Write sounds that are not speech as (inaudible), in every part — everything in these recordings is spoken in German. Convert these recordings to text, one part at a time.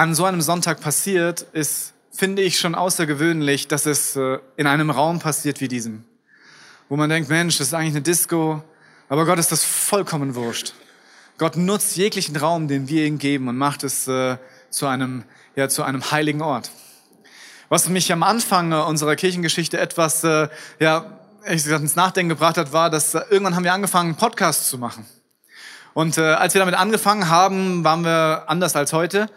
an so einem Sonntag passiert, ist, finde ich schon außergewöhnlich, dass es äh, in einem Raum passiert wie diesem. Wo man denkt, Mensch, das ist eigentlich eine Disco, aber Gott ist das vollkommen wurscht. Gott nutzt jeglichen Raum, den wir ihm geben und macht es äh, zu einem, ja, zu einem heiligen Ort. Was mich am Anfang unserer Kirchengeschichte etwas, äh, ja, ich gesagt, ins Nachdenken gebracht hat, war, dass äh, irgendwann haben wir angefangen, einen Podcast zu machen. Und äh, als wir damit angefangen haben, waren wir anders als heute.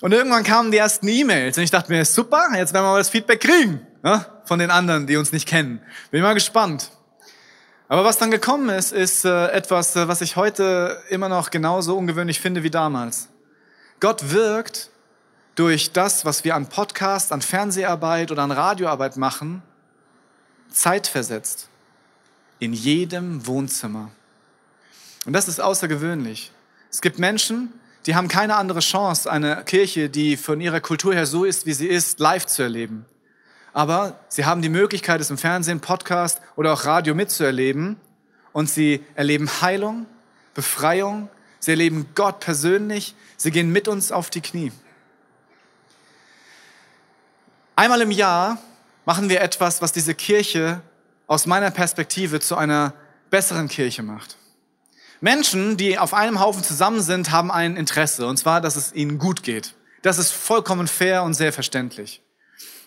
Und irgendwann kamen die ersten E-Mails und ich dachte mir, super, jetzt werden wir mal das Feedback kriegen ne? von den anderen, die uns nicht kennen. Bin mal gespannt. Aber was dann gekommen ist, ist äh, etwas, äh, was ich heute immer noch genauso ungewöhnlich finde wie damals. Gott wirkt durch das, was wir an Podcast, an Fernseharbeit oder an Radioarbeit machen, zeitversetzt. In jedem Wohnzimmer. Und das ist außergewöhnlich. Es gibt Menschen, die haben keine andere Chance, eine Kirche, die von ihrer Kultur her so ist, wie sie ist, live zu erleben. Aber sie haben die Möglichkeit, es im Fernsehen, Podcast oder auch Radio mitzuerleben. Und sie erleben Heilung, Befreiung, sie erleben Gott persönlich, sie gehen mit uns auf die Knie. Einmal im Jahr machen wir etwas, was diese Kirche aus meiner Perspektive zu einer besseren Kirche macht. Menschen, die auf einem Haufen zusammen sind, haben ein Interesse, und zwar, dass es ihnen gut geht. Das ist vollkommen fair und sehr verständlich.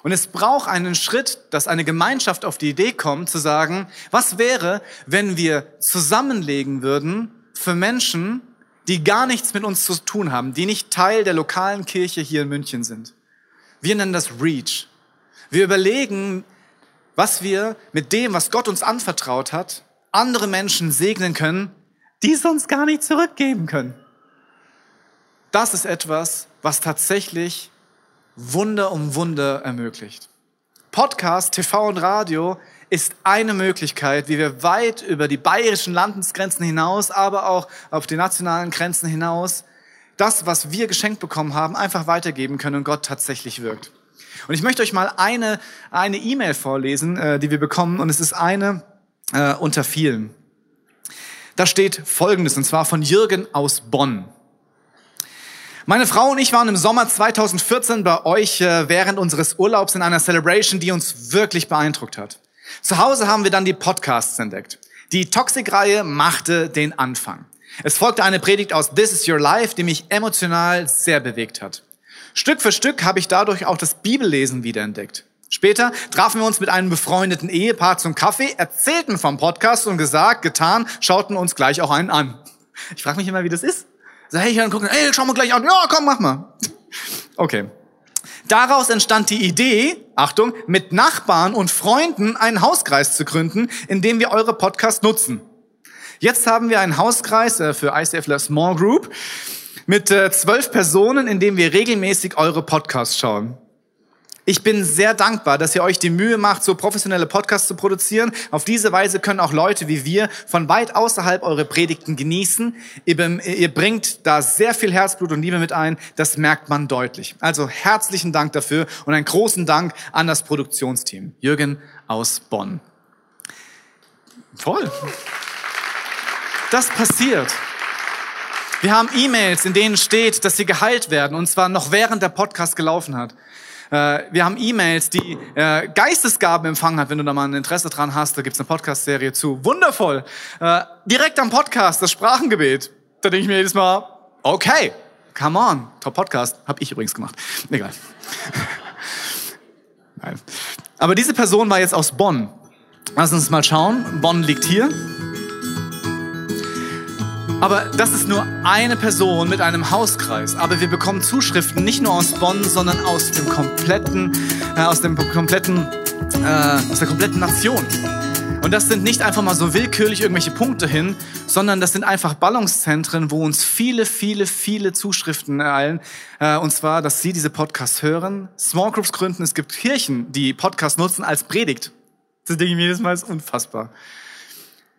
Und es braucht einen Schritt, dass eine Gemeinschaft auf die Idee kommt, zu sagen, was wäre, wenn wir zusammenlegen würden für Menschen, die gar nichts mit uns zu tun haben, die nicht Teil der lokalen Kirche hier in München sind. Wir nennen das Reach. Wir überlegen, was wir mit dem, was Gott uns anvertraut hat, andere Menschen segnen können, die sonst gar nicht zurückgeben können. Das ist etwas, was tatsächlich Wunder um Wunder ermöglicht. Podcast, TV und Radio ist eine Möglichkeit, wie wir weit über die bayerischen Landesgrenzen hinaus, aber auch auf die nationalen Grenzen hinaus, das, was wir geschenkt bekommen haben, einfach weitergeben können und Gott tatsächlich wirkt. Und ich möchte euch mal eine eine E-Mail vorlesen, äh, die wir bekommen, und es ist eine äh, unter vielen. Da steht Folgendes, und zwar von Jürgen aus Bonn. Meine Frau und ich waren im Sommer 2014 bei euch äh, während unseres Urlaubs in einer Celebration, die uns wirklich beeindruckt hat. Zu Hause haben wir dann die Podcasts entdeckt. Die Toxic-Reihe machte den Anfang. Es folgte eine Predigt aus This is Your Life, die mich emotional sehr bewegt hat. Stück für Stück habe ich dadurch auch das Bibellesen wiederentdeckt. Später trafen wir uns mit einem befreundeten Ehepaar zum Kaffee, erzählten vom Podcast und gesagt, getan, schauten uns gleich auch einen an. Ich frage mich immer, wie das ist. So, hey, dann gucken, hey, schau mal gleich an. Ja, komm, mach mal. Okay. Daraus entstand die Idee, Achtung, mit Nachbarn und Freunden einen Hauskreis zu gründen, in dem wir eure Podcasts nutzen. Jetzt haben wir einen Hauskreis äh, für ICF Small Group mit äh, zwölf Personen, in dem wir regelmäßig eure Podcasts schauen. Ich bin sehr dankbar, dass ihr euch die Mühe macht, so professionelle Podcasts zu produzieren. Auf diese Weise können auch Leute wie wir von weit außerhalb eure Predigten genießen. Ihr bringt da sehr viel Herzblut und Liebe mit ein. Das merkt man deutlich. Also herzlichen Dank dafür und einen großen Dank an das Produktionsteam. Jürgen aus Bonn. Voll. Das passiert. Wir haben E-Mails, in denen steht, dass sie geheilt werden, und zwar noch während der Podcast gelaufen hat. Äh, wir haben E-Mails, die äh, Geistesgaben empfangen hat, wenn du da mal ein Interesse dran hast. Da gibt's eine Podcast-Serie zu. Wundervoll. Äh, direkt am Podcast, das Sprachengebet. Da denke ich mir jedes Mal, okay, come on. Top Podcast. Hab ich übrigens gemacht. Egal. (laughs) Nein. Aber diese Person war jetzt aus Bonn. Lass uns mal schauen. Bonn liegt hier. Aber das ist nur eine Person mit einem Hauskreis. Aber wir bekommen Zuschriften nicht nur aus Bonn, sondern aus dem kompletten, äh, aus dem kompletten, äh, aus der kompletten Nation. Und das sind nicht einfach mal so willkürlich irgendwelche Punkte hin, sondern das sind einfach Ballungszentren, wo uns viele, viele, viele Zuschriften ereilen. Äh, und zwar, dass Sie diese Podcasts hören, Small Groups gründen. Es gibt Kirchen, die Podcasts nutzen als Predigt. Das denke ich mir jedes Mal, ist unfassbar.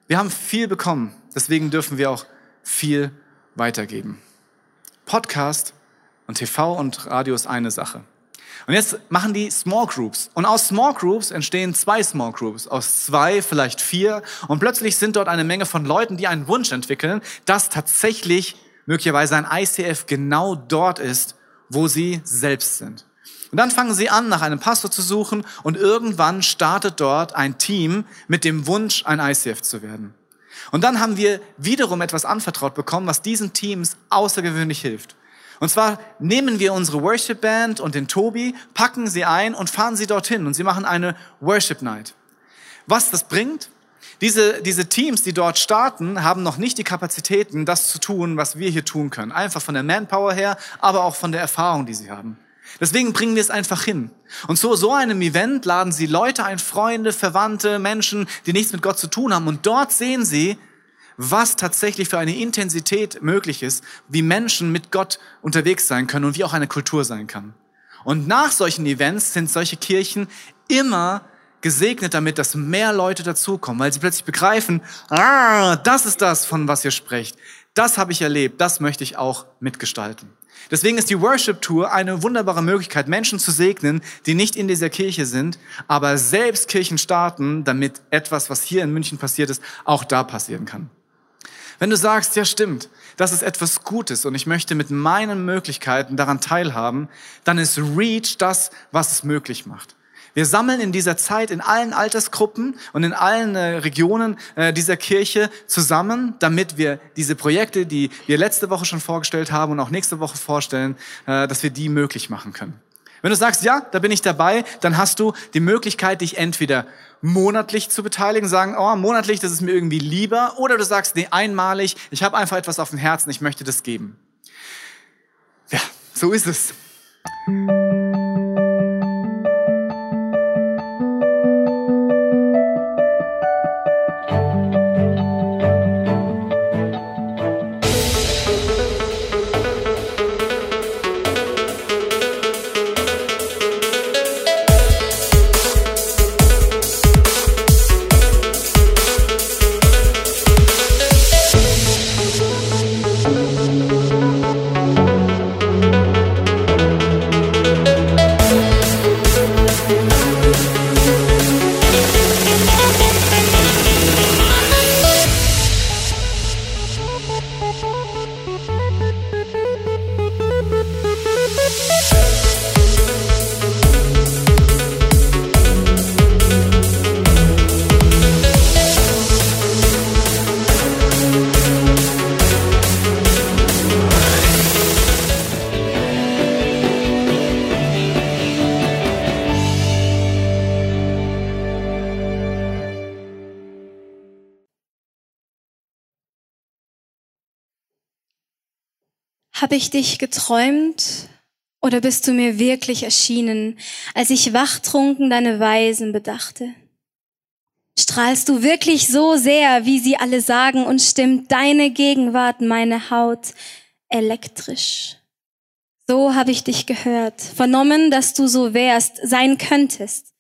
Wir haben viel bekommen. Deswegen dürfen wir auch viel weitergeben. Podcast und TV und Radio ist eine Sache. Und jetzt machen die Small Groups. Und aus Small Groups entstehen zwei Small Groups. Aus zwei, vielleicht vier. Und plötzlich sind dort eine Menge von Leuten, die einen Wunsch entwickeln, dass tatsächlich möglicherweise ein ICF genau dort ist, wo sie selbst sind. Und dann fangen sie an, nach einem Pastor zu suchen und irgendwann startet dort ein Team mit dem Wunsch, ein ICF zu werden. Und dann haben wir wiederum etwas anvertraut bekommen, was diesen Teams außergewöhnlich hilft. Und zwar nehmen wir unsere Worship Band und den Tobi, packen sie ein und fahren sie dorthin und sie machen eine Worship Night. Was das bringt? Diese, diese Teams, die dort starten, haben noch nicht die Kapazitäten, das zu tun, was wir hier tun können. Einfach von der Manpower her, aber auch von der Erfahrung, die sie haben. Deswegen bringen wir es einfach hin. Und zu so einem Event laden sie Leute ein, Freunde, Verwandte, Menschen, die nichts mit Gott zu tun haben. Und dort sehen sie, was tatsächlich für eine Intensität möglich ist, wie Menschen mit Gott unterwegs sein können und wie auch eine Kultur sein kann. Und nach solchen Events sind solche Kirchen immer gesegnet damit, dass mehr Leute dazukommen, weil sie plötzlich begreifen, ah, das ist das, von was ihr sprecht. Das habe ich erlebt, das möchte ich auch mitgestalten. Deswegen ist die Worship Tour eine wunderbare Möglichkeit, Menschen zu segnen, die nicht in dieser Kirche sind, aber selbst Kirchen starten, damit etwas, was hier in München passiert ist, auch da passieren kann. Wenn du sagst, ja stimmt, das ist etwas Gutes und ich möchte mit meinen Möglichkeiten daran teilhaben, dann ist Reach das, was es möglich macht. Wir sammeln in dieser Zeit in allen Altersgruppen und in allen äh, Regionen äh, dieser Kirche zusammen, damit wir diese Projekte, die wir letzte Woche schon vorgestellt haben und auch nächste Woche vorstellen, äh, dass wir die möglich machen können. Wenn du sagst, ja, da bin ich dabei, dann hast du die Möglichkeit, dich entweder monatlich zu beteiligen, sagen, oh, monatlich, das ist mir irgendwie lieber, oder du sagst, nee, einmalig, ich habe einfach etwas auf dem Herzen, ich möchte das geben. Ja, so ist es. Habe ich dich geträumt oder bist du mir wirklich erschienen, als ich wachtrunken deine Weisen bedachte? Strahlst du wirklich so sehr, wie sie alle sagen, und stimmt deine Gegenwart meine Haut elektrisch? So habe ich dich gehört, vernommen, dass du so wärst, sein könntest,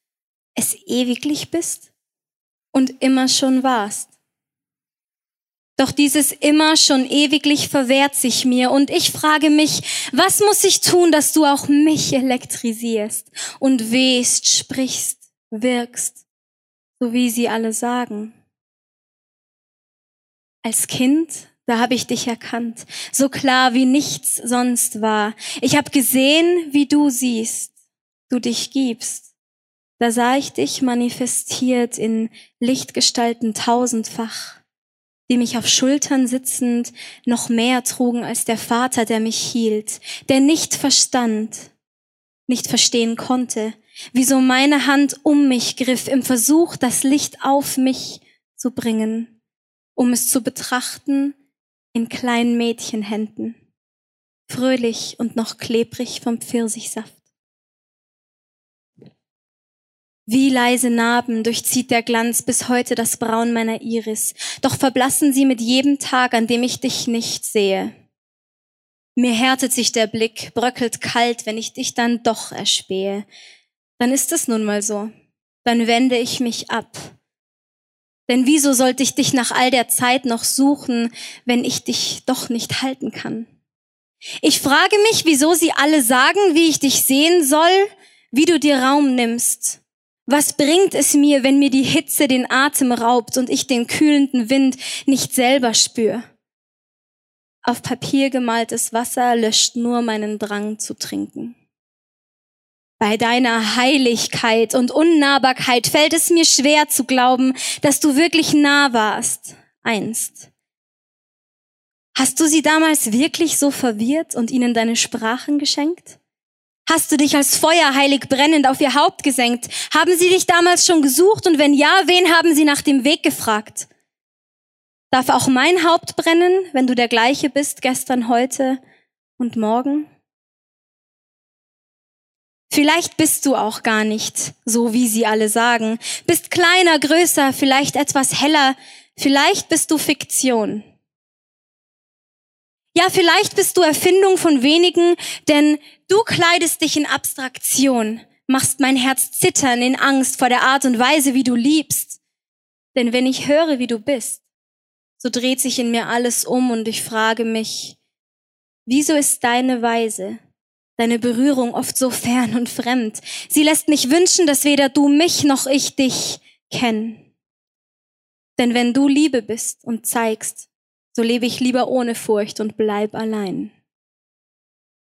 es ewiglich bist und immer schon warst. Doch dieses immer schon ewiglich verwehrt sich mir und ich frage mich, was muss ich tun, dass du auch mich elektrisierst und wehst, sprichst, wirkst, so wie sie alle sagen. Als Kind, da habe ich dich erkannt, so klar wie nichts sonst war. Ich habe gesehen, wie du siehst, du dich gibst. Da sah ich dich manifestiert in Lichtgestalten tausendfach die mich auf Schultern sitzend noch mehr trugen als der Vater, der mich hielt, der nicht verstand, nicht verstehen konnte, wieso meine Hand um mich griff im Versuch, das Licht auf mich zu bringen, um es zu betrachten in kleinen Mädchenhänden, fröhlich und noch klebrig vom Pfirsichsaft. Wie leise Narben durchzieht der Glanz bis heute das Braun meiner Iris, doch verblassen sie mit jedem Tag, an dem ich dich nicht sehe. Mir härtet sich der Blick, bröckelt kalt, wenn ich dich dann doch erspähe. Dann ist es nun mal so. Dann wende ich mich ab. Denn wieso sollte ich dich nach all der Zeit noch suchen, wenn ich dich doch nicht halten kann? Ich frage mich, wieso sie alle sagen, wie ich dich sehen soll, wie du dir Raum nimmst. Was bringt es mir, wenn mir die Hitze den Atem raubt und ich den kühlenden Wind nicht selber spür? Auf Papier gemaltes Wasser löscht nur meinen Drang zu trinken. Bei deiner Heiligkeit und Unnahbarkeit fällt es mir schwer zu glauben, dass du wirklich nah warst, einst. Hast du sie damals wirklich so verwirrt und ihnen deine Sprachen geschenkt? Hast du dich als Feuer heilig brennend auf ihr Haupt gesenkt? Haben sie dich damals schon gesucht und wenn ja, wen haben sie nach dem Weg gefragt? Darf auch mein Haupt brennen, wenn du der gleiche bist gestern, heute und morgen? Vielleicht bist du auch gar nicht so, wie sie alle sagen. Bist kleiner, größer, vielleicht etwas heller. Vielleicht bist du Fiktion. Ja, vielleicht bist du Erfindung von wenigen, denn du kleidest dich in Abstraktion, machst mein Herz zittern in Angst vor der Art und Weise, wie du liebst. Denn wenn ich höre, wie du bist, so dreht sich in mir alles um und ich frage mich, wieso ist deine Weise, deine Berührung oft so fern und fremd? Sie lässt mich wünschen, dass weder du mich noch ich dich kennen. Denn wenn du Liebe bist und zeigst, so lebe ich lieber ohne Furcht und bleib allein.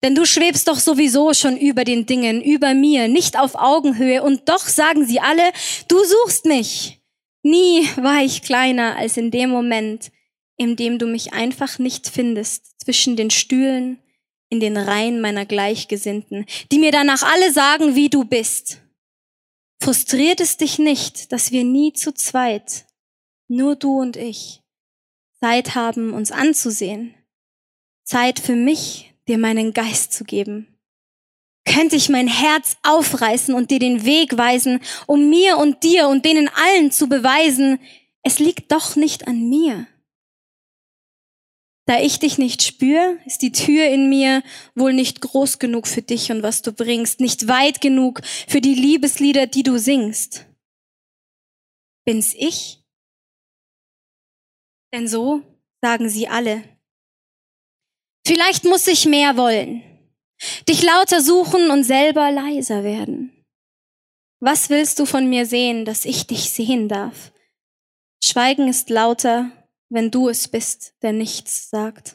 Denn du schwebst doch sowieso schon über den Dingen, über mir, nicht auf Augenhöhe, und doch sagen sie alle, du suchst mich. Nie war ich kleiner als in dem Moment, in dem du mich einfach nicht findest, zwischen den Stühlen, in den Reihen meiner Gleichgesinnten, die mir danach alle sagen, wie du bist. Frustriert es dich nicht, dass wir nie zu zweit, nur du und ich, Zeit haben, uns anzusehen. Zeit für mich, dir meinen Geist zu geben. Könnte ich mein Herz aufreißen und dir den Weg weisen, um mir und dir und denen allen zu beweisen, es liegt doch nicht an mir. Da ich dich nicht spür, ist die Tür in mir wohl nicht groß genug für dich und was du bringst, nicht weit genug für die Liebeslieder, die du singst. Bin's ich? Denn so sagen sie alle. Vielleicht muss ich mehr wollen, dich lauter suchen und selber leiser werden. Was willst du von mir sehen, dass ich dich sehen darf? Schweigen ist lauter, wenn du es bist, der nichts sagt.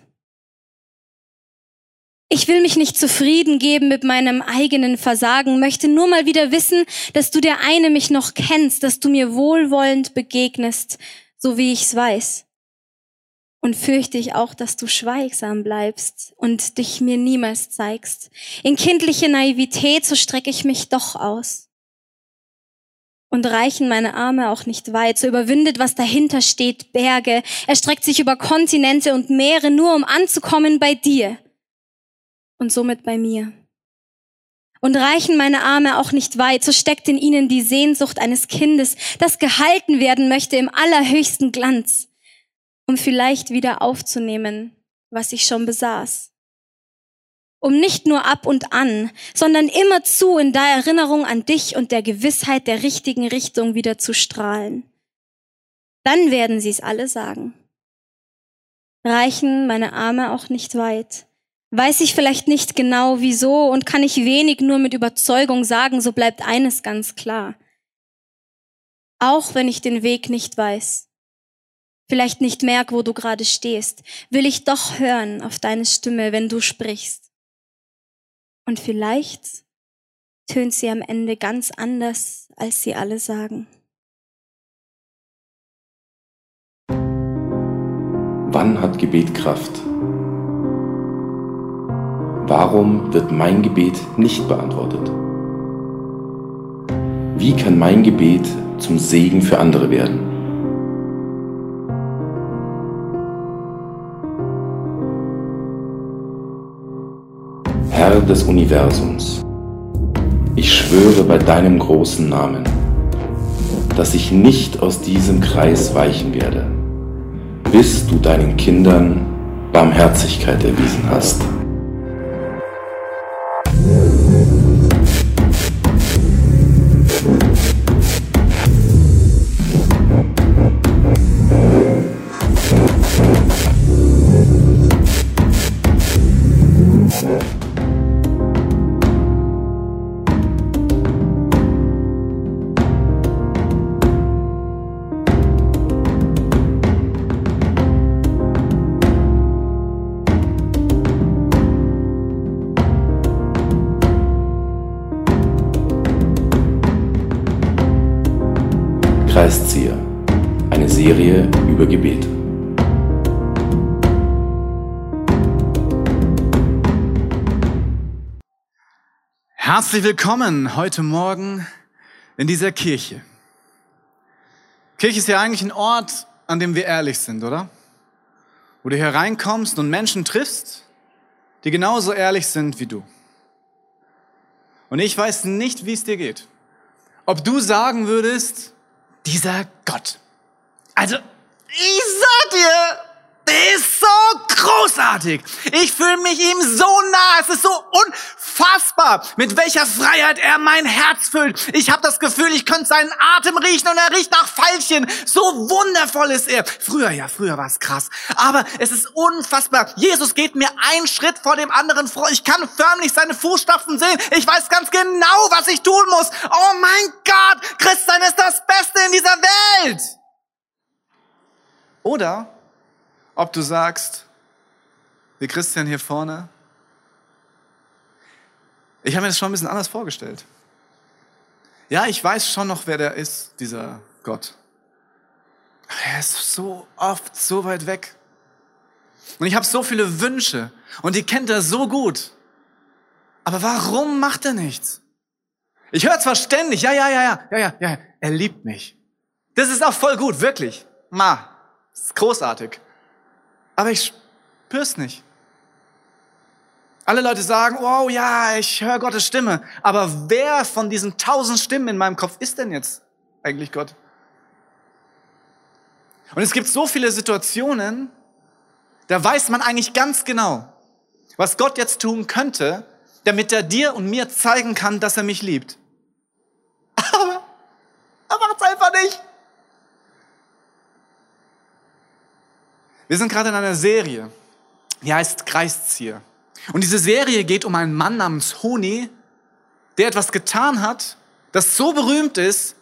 Ich will mich nicht zufrieden geben mit meinem eigenen Versagen, möchte nur mal wieder wissen, dass du der eine mich noch kennst, dass du mir wohlwollend begegnest, so wie ich's weiß. Und fürchte ich auch, dass du schweigsam bleibst und dich mir niemals zeigst. In kindliche Naivität, so strecke ich mich doch aus. Und reichen meine Arme auch nicht weit, so überwindet, was dahinter steht, Berge, er streckt sich über Kontinente und Meere, nur um anzukommen bei dir. Und somit bei mir. Und reichen meine Arme auch nicht weit, so steckt in ihnen die Sehnsucht eines Kindes, das gehalten werden möchte im allerhöchsten Glanz um vielleicht wieder aufzunehmen, was ich schon besaß. Um nicht nur ab und an, sondern immerzu in der Erinnerung an dich und der Gewissheit der richtigen Richtung wieder zu strahlen. Dann werden sie es alle sagen. Reichen meine Arme auch nicht weit. Weiß ich vielleicht nicht genau wieso und kann ich wenig nur mit Überzeugung sagen, so bleibt eines ganz klar. Auch wenn ich den Weg nicht weiß, vielleicht nicht merk, wo du gerade stehst, will ich doch hören auf deine Stimme, wenn du sprichst. Und vielleicht tönt sie am Ende ganz anders, als sie alle sagen. Wann hat Gebet Kraft? Warum wird mein Gebet nicht beantwortet? Wie kann mein Gebet zum Segen für andere werden? Herr des Universums, ich schwöre bei deinem großen Namen, dass ich nicht aus diesem Kreis weichen werde, bis du deinen Kindern Barmherzigkeit erwiesen hast. Herzlich willkommen heute Morgen in dieser Kirche. Kirche ist ja eigentlich ein Ort, an dem wir ehrlich sind, oder? Wo du hier reinkommst und Menschen triffst, die genauso ehrlich sind wie du. Und ich weiß nicht, wie es dir geht. Ob du sagen würdest, dieser Gott. Also, ich sag dir, ist so großartig. Ich fühle mich ihm so nah. Es ist so unfassbar, mit welcher Freiheit er mein Herz füllt. Ich habe das Gefühl, ich könnte seinen Atem riechen und er riecht nach Veilchen. So wundervoll ist er. Früher, ja, früher war es krass. Aber es ist unfassbar. Jesus geht mir einen Schritt vor dem anderen vor. Ich kann förmlich seine Fußstapfen sehen. Ich weiß ganz genau, was ich tun muss. Oh mein Gott, Christsein ist das Beste in dieser Welt. Oder ob du sagst, wie Christian hier vorne, ich habe mir das schon ein bisschen anders vorgestellt. Ja, ich weiß schon noch, wer der ist, dieser Gott. Aber er ist so oft so weit weg. Und ich habe so viele Wünsche und die kennt er so gut. Aber warum macht er nichts? Ich höre zwar ständig, ja, ja, ja, ja, ja, ja, ja, er liebt mich. Das ist auch voll gut, wirklich. Ma, ist großartig. Aber ich spür's nicht. Alle Leute sagen, wow, ja, ich höre Gottes Stimme. Aber wer von diesen tausend Stimmen in meinem Kopf ist denn jetzt eigentlich Gott? Und es gibt so viele Situationen, da weiß man eigentlich ganz genau, was Gott jetzt tun könnte, damit er dir und mir zeigen kann, dass er mich liebt. (laughs) Aber er macht's einfach nicht. Wir sind gerade in einer Serie, die heißt Kreiszieher. Und diese Serie geht um einen Mann namens Honi, der etwas getan hat, das so berühmt ist,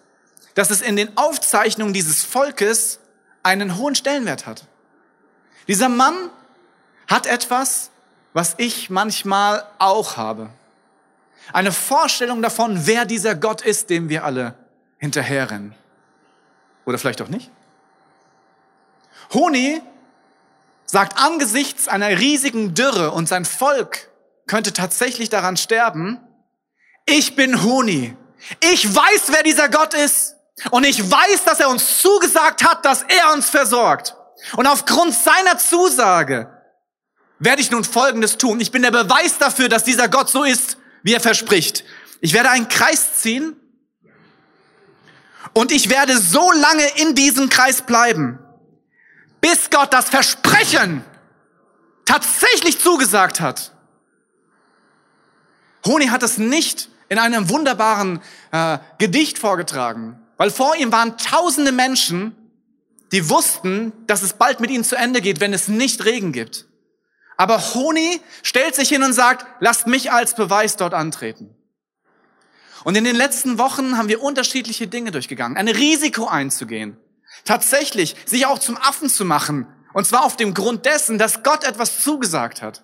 dass es in den Aufzeichnungen dieses Volkes einen hohen Stellenwert hat. Dieser Mann hat etwas, was ich manchmal auch habe. Eine Vorstellung davon, wer dieser Gott ist, dem wir alle hinterherrennen. Oder vielleicht auch nicht. Honi sagt angesichts einer riesigen Dürre und sein Volk könnte tatsächlich daran sterben, ich bin Huni. Ich weiß, wer dieser Gott ist. Und ich weiß, dass er uns zugesagt hat, dass er uns versorgt. Und aufgrund seiner Zusage werde ich nun Folgendes tun. Ich bin der Beweis dafür, dass dieser Gott so ist, wie er verspricht. Ich werde einen Kreis ziehen und ich werde so lange in diesem Kreis bleiben, bis Gott das Versprechen tatsächlich zugesagt hat. Honi hat es nicht in einem wunderbaren äh, Gedicht vorgetragen, weil vor ihm waren tausende Menschen, die wussten, dass es bald mit ihnen zu Ende geht, wenn es nicht Regen gibt. Aber Honi stellt sich hin und sagt, lasst mich als Beweis dort antreten. Und in den letzten Wochen haben wir unterschiedliche Dinge durchgegangen, ein Risiko einzugehen, tatsächlich sich auch zum Affen zu machen. Und zwar auf dem Grund dessen, dass Gott etwas zugesagt hat.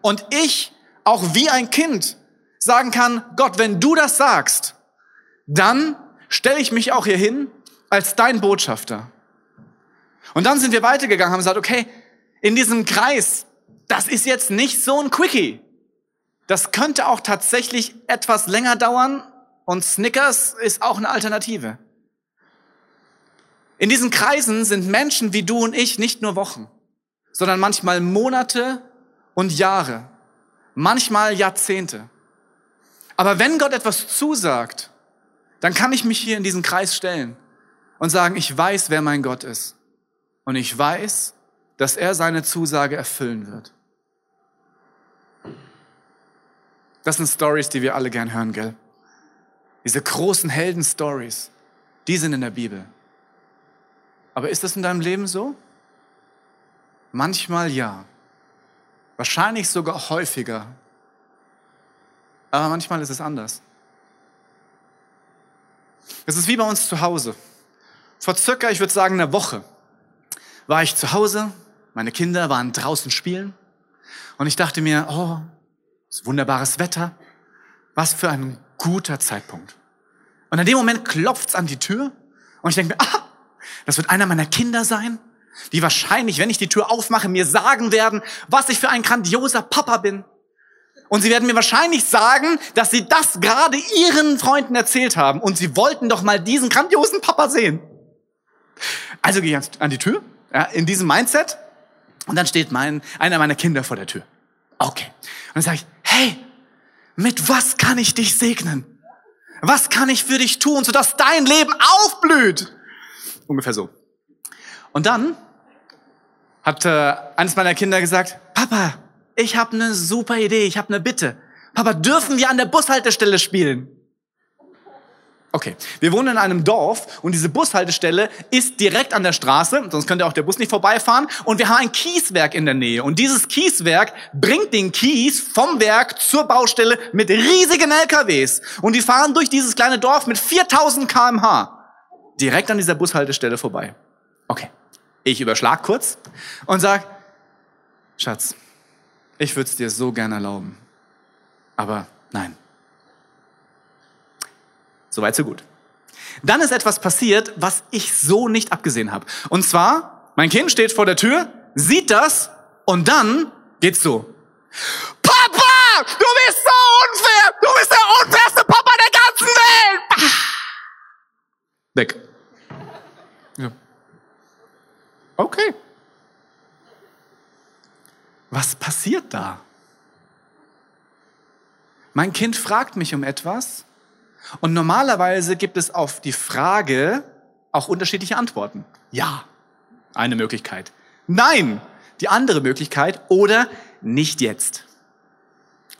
Und ich auch wie ein Kind sagen kann, Gott, wenn du das sagst, dann stelle ich mich auch hier hin als dein Botschafter. Und dann sind wir weitergegangen, haben gesagt, okay, in diesem Kreis, das ist jetzt nicht so ein Quickie. Das könnte auch tatsächlich etwas länger dauern und Snickers ist auch eine Alternative. In diesen Kreisen sind Menschen wie du und ich nicht nur Wochen, sondern manchmal Monate und Jahre, manchmal Jahrzehnte. Aber wenn Gott etwas zusagt, dann kann ich mich hier in diesen Kreis stellen und sagen, ich weiß, wer mein Gott ist. Und ich weiß, dass er seine Zusage erfüllen wird. Das sind Stories, die wir alle gern hören, gell? Diese großen Helden-Stories, die sind in der Bibel. Aber ist das in deinem Leben so? Manchmal ja. Wahrscheinlich sogar häufiger. Aber manchmal ist es anders. Es ist wie bei uns zu Hause. Vor circa, ich würde sagen, einer Woche war ich zu Hause, meine Kinder waren draußen spielen und ich dachte mir, oh, wunderbares Wetter, was für ein guter Zeitpunkt. Und in dem Moment klopft's an die Tür und ich denke mir, ah, das wird einer meiner Kinder sein, die wahrscheinlich, wenn ich die Tür aufmache, mir sagen werden, was ich für ein grandioser Papa bin. Und sie werden mir wahrscheinlich sagen, dass sie das gerade ihren Freunden erzählt haben und sie wollten doch mal diesen grandiosen Papa sehen. Also gehe ich an die Tür, ja, in diesem Mindset, und dann steht mein, einer meiner Kinder vor der Tür. Okay. Und dann sage ich, hey, mit was kann ich dich segnen? Was kann ich für dich tun, sodass dein Leben aufblüht? Ungefähr so. Und dann hat äh, eines meiner Kinder gesagt, Papa, ich habe eine super Idee, ich habe eine Bitte. Papa, dürfen wir an der Bushaltestelle spielen? Okay, wir wohnen in einem Dorf und diese Bushaltestelle ist direkt an der Straße, sonst könnte auch der Bus nicht vorbeifahren. Und wir haben ein Kieswerk in der Nähe. Und dieses Kieswerk bringt den Kies vom Werk zur Baustelle mit riesigen LKWs. Und die fahren durch dieses kleine Dorf mit 4000 kmh direkt an dieser Bushaltestelle vorbei. Okay, ich überschlag kurz und sag, Schatz, ich würde es dir so gern erlauben. Aber nein, Soweit, so gut. Dann ist etwas passiert, was ich so nicht abgesehen habe. Und zwar, mein Kind steht vor der Tür, sieht das und dann geht's so. Papa, du bist so unfair! Du bist der unfairste Papa der ganzen Welt! Weg. Ja. Okay. Was passiert da? Mein Kind fragt mich um etwas und normalerweise gibt es auf die Frage auch unterschiedliche Antworten. Ja, eine Möglichkeit. Nein, die andere Möglichkeit oder nicht jetzt.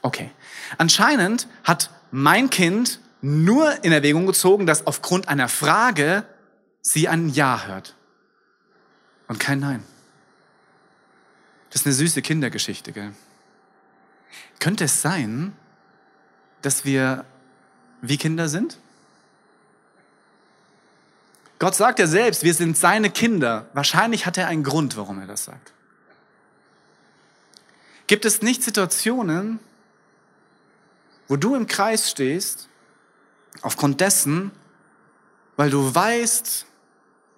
Okay. Anscheinend hat mein Kind nur in Erwägung gezogen, dass aufgrund einer Frage sie ein Ja hört und kein Nein. Das ist eine süße Kindergeschichte, gell? Könnte es sein, dass wir wie Kinder sind? Gott sagt ja selbst, wir sind seine Kinder. Wahrscheinlich hat er einen Grund, warum er das sagt. Gibt es nicht Situationen, wo du im Kreis stehst, aufgrund dessen, weil du weißt,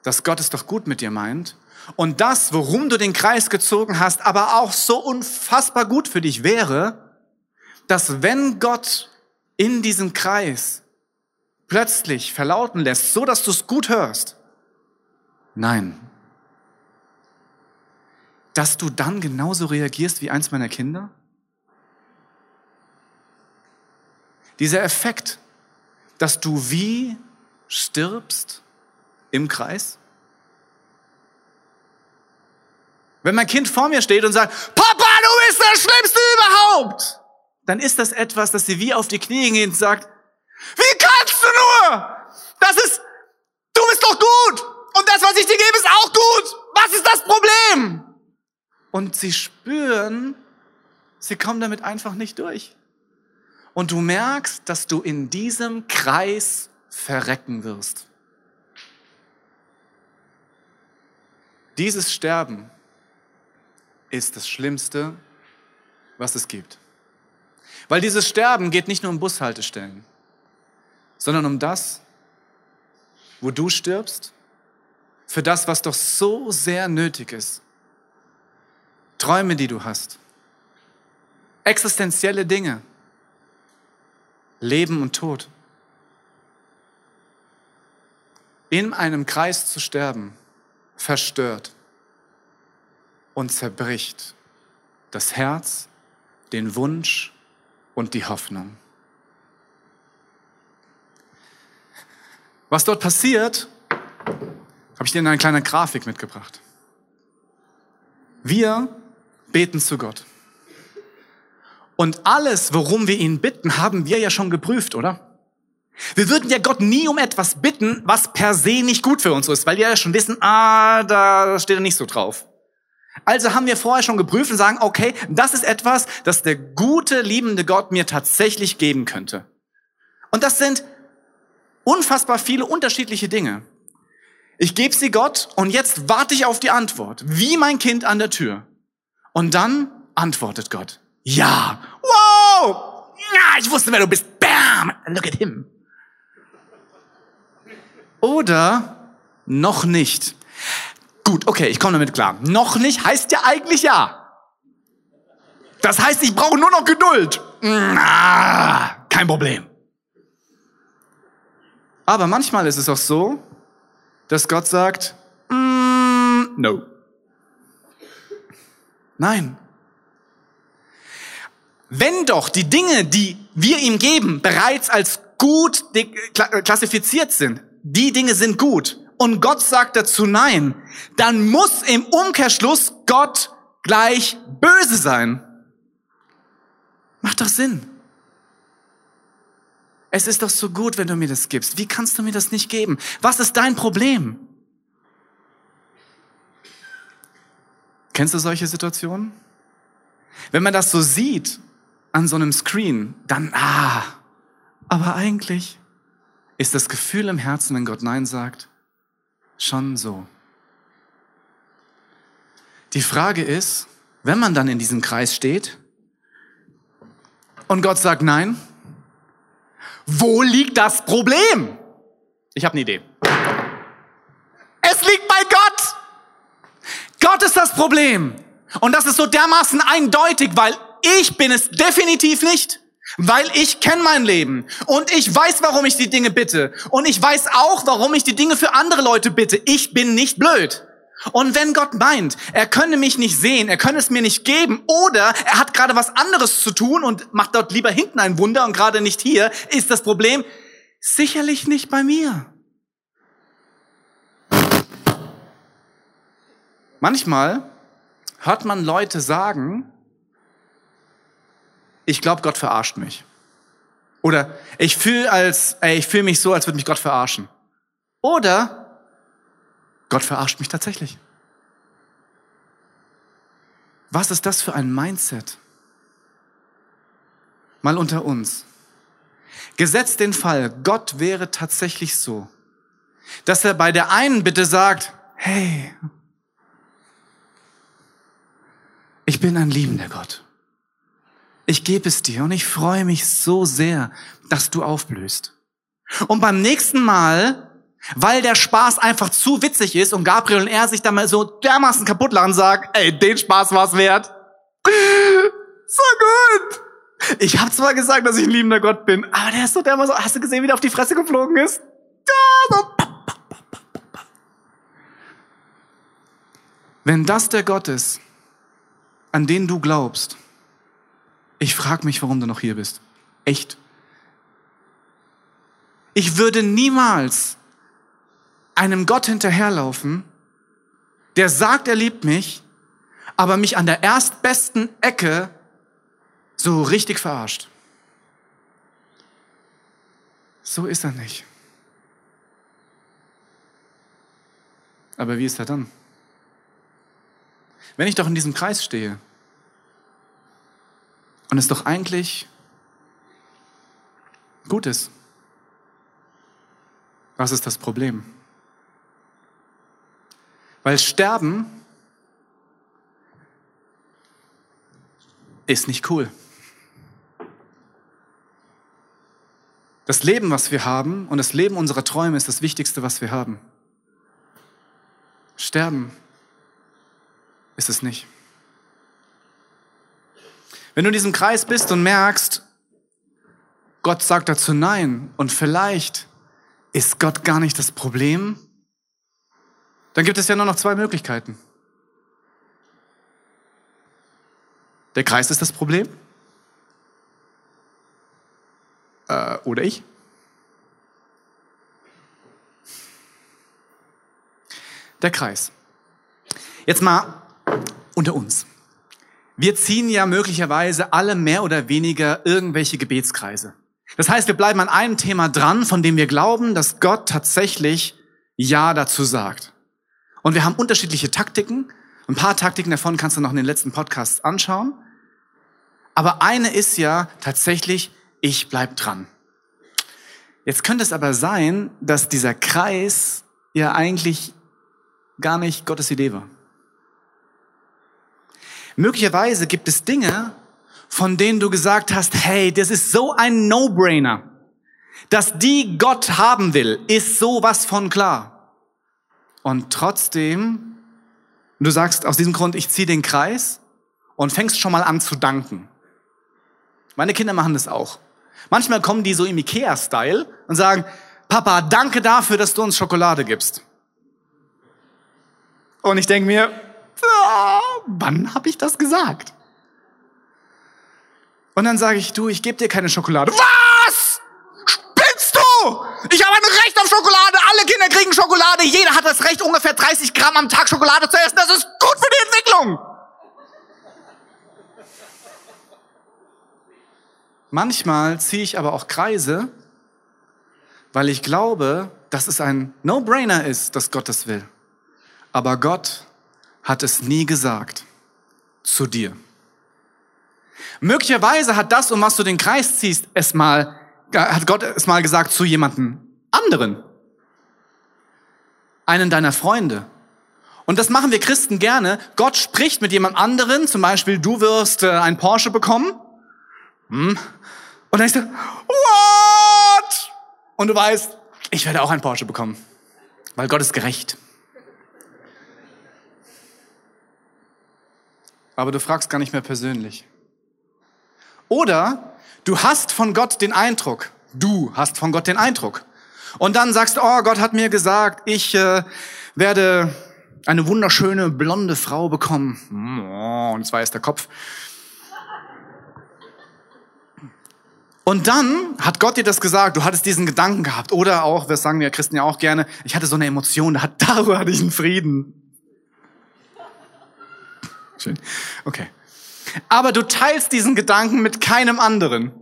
dass Gott es doch gut mit dir meint und das, worum du den Kreis gezogen hast, aber auch so unfassbar gut für dich wäre, dass wenn Gott in diesem Kreis plötzlich verlauten lässt, so dass du es gut hörst. Nein. Dass du dann genauso reagierst wie eins meiner Kinder? Dieser Effekt, dass du wie stirbst im Kreis? Wenn mein Kind vor mir steht und sagt, Papa, du bist das Schlimmste überhaupt, dann ist das etwas, das sie wie auf die Knie geht und sagt, wie kannst du nur? Das ist, du bist doch gut. Und das, was ich dir gebe, ist auch gut. Was ist das Problem? Und sie spüren, sie kommen damit einfach nicht durch. Und du merkst, dass du in diesem Kreis verrecken wirst. Dieses Sterben ist das Schlimmste, was es gibt. Weil dieses Sterben geht nicht nur um Bushaltestellen, sondern um das, wo du stirbst, für das, was doch so sehr nötig ist. Träume, die du hast, existenzielle Dinge, Leben und Tod. In einem Kreis zu sterben, verstört und zerbricht das Herz, den Wunsch, und die Hoffnung. Was dort passiert, habe ich dir eine kleine Grafik mitgebracht. Wir beten zu Gott. Und alles, worum wir ihn bitten, haben wir ja schon geprüft, oder? Wir würden ja Gott nie um etwas bitten, was per se nicht gut für uns ist, weil wir ja schon wissen, ah, da steht er nicht so drauf. Also haben wir vorher schon geprüft und sagen, okay, das ist etwas, das der gute, liebende Gott mir tatsächlich geben könnte. Und das sind unfassbar viele unterschiedliche Dinge. Ich gebe sie Gott und jetzt warte ich auf die Antwort, wie mein Kind an der Tür. Und dann antwortet Gott, ja, wow, ja, ich wusste, wer du bist, bam, look at him. Oder noch nicht. Gut, okay, ich komme damit klar. Noch nicht heißt ja eigentlich ja. Das heißt, ich brauche nur noch Geduld. Ah, kein Problem. Aber manchmal ist es auch so, dass Gott sagt, mm, no. Nein. Wenn doch die Dinge, die wir ihm geben, bereits als gut klassifiziert sind, die Dinge sind gut und Gott sagt dazu nein, dann muss im Umkehrschluss Gott gleich böse sein. Macht doch Sinn. Es ist doch so gut, wenn du mir das gibst. Wie kannst du mir das nicht geben? Was ist dein Problem? Kennst du solche Situationen? Wenn man das so sieht an so einem Screen, dann, ah, aber eigentlich ist das Gefühl im Herzen, wenn Gott Nein sagt, schon so. Die Frage ist, wenn man dann in diesem Kreis steht und Gott sagt Nein, wo liegt das Problem? Ich habe eine Idee. Es liegt bei Gott. Gott ist das Problem. Und das ist so dermaßen eindeutig, weil ich bin es definitiv nicht. Weil ich kenne mein Leben und ich weiß, warum ich die Dinge bitte. Und ich weiß auch, warum ich die Dinge für andere Leute bitte. Ich bin nicht blöd. Und wenn Gott meint, er könne mich nicht sehen, er könne es mir nicht geben, oder er hat gerade was anderes zu tun und macht dort lieber hinten ein Wunder und gerade nicht hier, ist das Problem sicherlich nicht bei mir. Manchmal hört man Leute sagen, ich glaube, Gott verarscht mich. Oder ich fühle als, ey, ich fühle mich so, als würde mich Gott verarschen. Oder Gott verarscht mich tatsächlich. Was ist das für ein Mindset? Mal unter uns. Gesetzt den Fall, Gott wäre tatsächlich so, dass er bei der einen Bitte sagt, hey, ich bin ein liebender Gott. Ich gebe es dir und ich freue mich so sehr, dass du aufblühst. Und beim nächsten Mal, weil der Spaß einfach zu witzig ist und Gabriel und er sich da mal so dermaßen kaputt lachen, sagen, ey, den Spaß war's wert. So gut. Ich habe zwar gesagt, dass ich ein liebender Gott bin, aber der ist so dermaßen, hast du gesehen, wie der auf die Fresse geflogen ist? Wenn das der Gott ist, an den du glaubst, ich frage mich, warum du noch hier bist. Echt. Ich würde niemals einem Gott hinterherlaufen, der sagt, er liebt mich, aber mich an der erstbesten Ecke so richtig verarscht. So ist er nicht. Aber wie ist er dann? Wenn ich doch in diesem Kreis stehe und es doch eigentlich gut ist. Was ist das Problem? Weil Sterben ist nicht cool. Das Leben, was wir haben und das Leben unserer Träume ist das Wichtigste, was wir haben. Sterben ist es nicht. Wenn du in diesem Kreis bist und merkst, Gott sagt dazu Nein und vielleicht ist Gott gar nicht das Problem, dann gibt es ja nur noch zwei Möglichkeiten. Der Kreis ist das Problem äh, oder ich. Der Kreis. Jetzt mal unter uns. Wir ziehen ja möglicherweise alle mehr oder weniger irgendwelche Gebetskreise. Das heißt, wir bleiben an einem Thema dran, von dem wir glauben, dass Gott tatsächlich Ja dazu sagt. Und wir haben unterschiedliche Taktiken. Ein paar Taktiken davon kannst du noch in den letzten Podcasts anschauen. Aber eine ist ja tatsächlich, ich bleib dran. Jetzt könnte es aber sein, dass dieser Kreis ja eigentlich gar nicht Gottes Idee war. Möglicherweise gibt es Dinge, von denen du gesagt hast, hey, das ist so ein No-Brainer. Dass die Gott haben will, ist sowas von klar. Und trotzdem, du sagst aus diesem Grund, ich ziehe den Kreis und fängst schon mal an zu danken. Meine Kinder machen das auch. Manchmal kommen die so im Ikea-Style und sagen, Papa, danke dafür, dass du uns Schokolade gibst. Und ich denke mir, wann habe ich das gesagt? Und dann sage ich, du, ich gebe dir keine Schokolade. Was? Spinnst du? Ich habe ein Recht auf Schokolade. Alle Kinder kriegen Schokolade. Jeder hat das Recht, ungefähr 30 Gramm am Tag Schokolade zu essen. Das ist gut für die Entwicklung. Manchmal ziehe ich aber auch Kreise, weil ich glaube, dass es ein No-Brainer ist, dass Gott das will. Aber Gott hat es nie gesagt zu dir. Möglicherweise hat das, um was du den Kreis ziehst, es mal, hat Gott es mal gesagt zu jemandem anderen. Einen deiner Freunde. Und das machen wir Christen gerne. Gott spricht mit jemand anderen, zum Beispiel du wirst äh, ein Porsche bekommen. Hm. Und dann denkst du, what? Und du weißt, ich werde auch ein Porsche bekommen. Weil Gott ist gerecht. Aber du fragst gar nicht mehr persönlich. Oder du hast von Gott den Eindruck, du hast von Gott den Eindruck. Und dann sagst du, oh, Gott hat mir gesagt, ich äh, werde eine wunderschöne blonde Frau bekommen. Oh, und zwar ist der Kopf. Und dann hat Gott dir das gesagt, du hattest diesen Gedanken gehabt. Oder auch, das sagen wir Christen ja auch gerne, ich hatte so eine Emotion, (laughs) darüber hatte ich einen Frieden. Schön. Okay. Aber du teilst diesen Gedanken mit keinem anderen.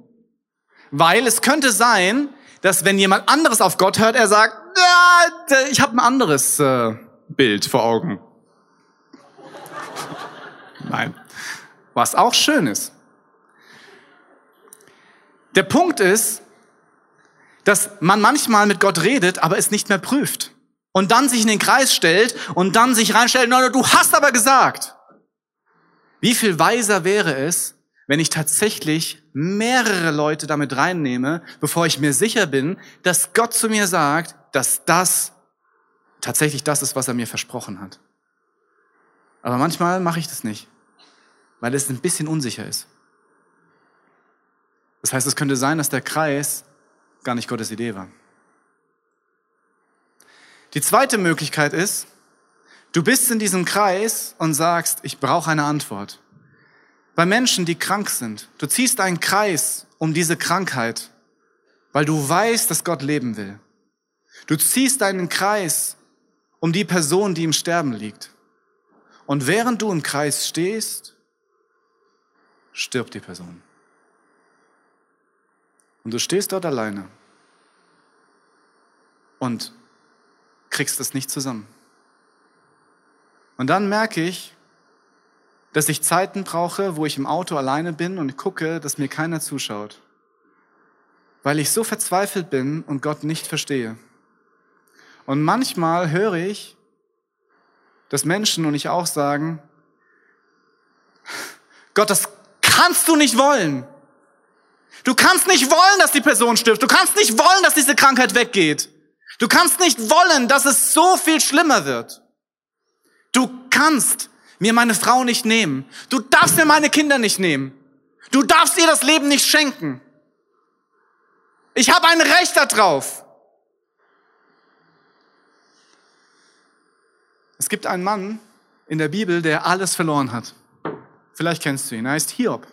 Weil es könnte sein, dass wenn jemand anderes auf Gott hört, er sagt, ja, ich habe ein anderes äh, Bild vor Augen. (laughs) Nein. Was auch schön ist. Der Punkt ist, dass man manchmal mit Gott redet, aber es nicht mehr prüft. Und dann sich in den Kreis stellt und dann sich reinstellt, no, du hast aber gesagt. Wie viel weiser wäre es, wenn ich tatsächlich mehrere Leute damit reinnehme, bevor ich mir sicher bin, dass Gott zu mir sagt, dass das tatsächlich das ist, was er mir versprochen hat. Aber manchmal mache ich das nicht, weil es ein bisschen unsicher ist. Das heißt, es könnte sein, dass der Kreis gar nicht Gottes Idee war. Die zweite Möglichkeit ist, Du bist in diesem Kreis und sagst, ich brauche eine Antwort. Bei Menschen, die krank sind, du ziehst einen Kreis um diese Krankheit, weil du weißt, dass Gott leben will. Du ziehst einen Kreis um die Person, die im Sterben liegt. Und während du im Kreis stehst, stirbt die Person. Und du stehst dort alleine und kriegst es nicht zusammen. Und dann merke ich, dass ich Zeiten brauche, wo ich im Auto alleine bin und gucke, dass mir keiner zuschaut. Weil ich so verzweifelt bin und Gott nicht verstehe. Und manchmal höre ich, dass Menschen und ich auch sagen, Gott, das kannst du nicht wollen. Du kannst nicht wollen, dass die Person stirbt. Du kannst nicht wollen, dass diese Krankheit weggeht. Du kannst nicht wollen, dass es so viel schlimmer wird. Du kannst mir meine Frau nicht nehmen. Du darfst mir meine Kinder nicht nehmen. Du darfst ihr das Leben nicht schenken. Ich habe ein Recht darauf. Es gibt einen Mann in der Bibel, der alles verloren hat. Vielleicht kennst du ihn. Er heißt Hiob.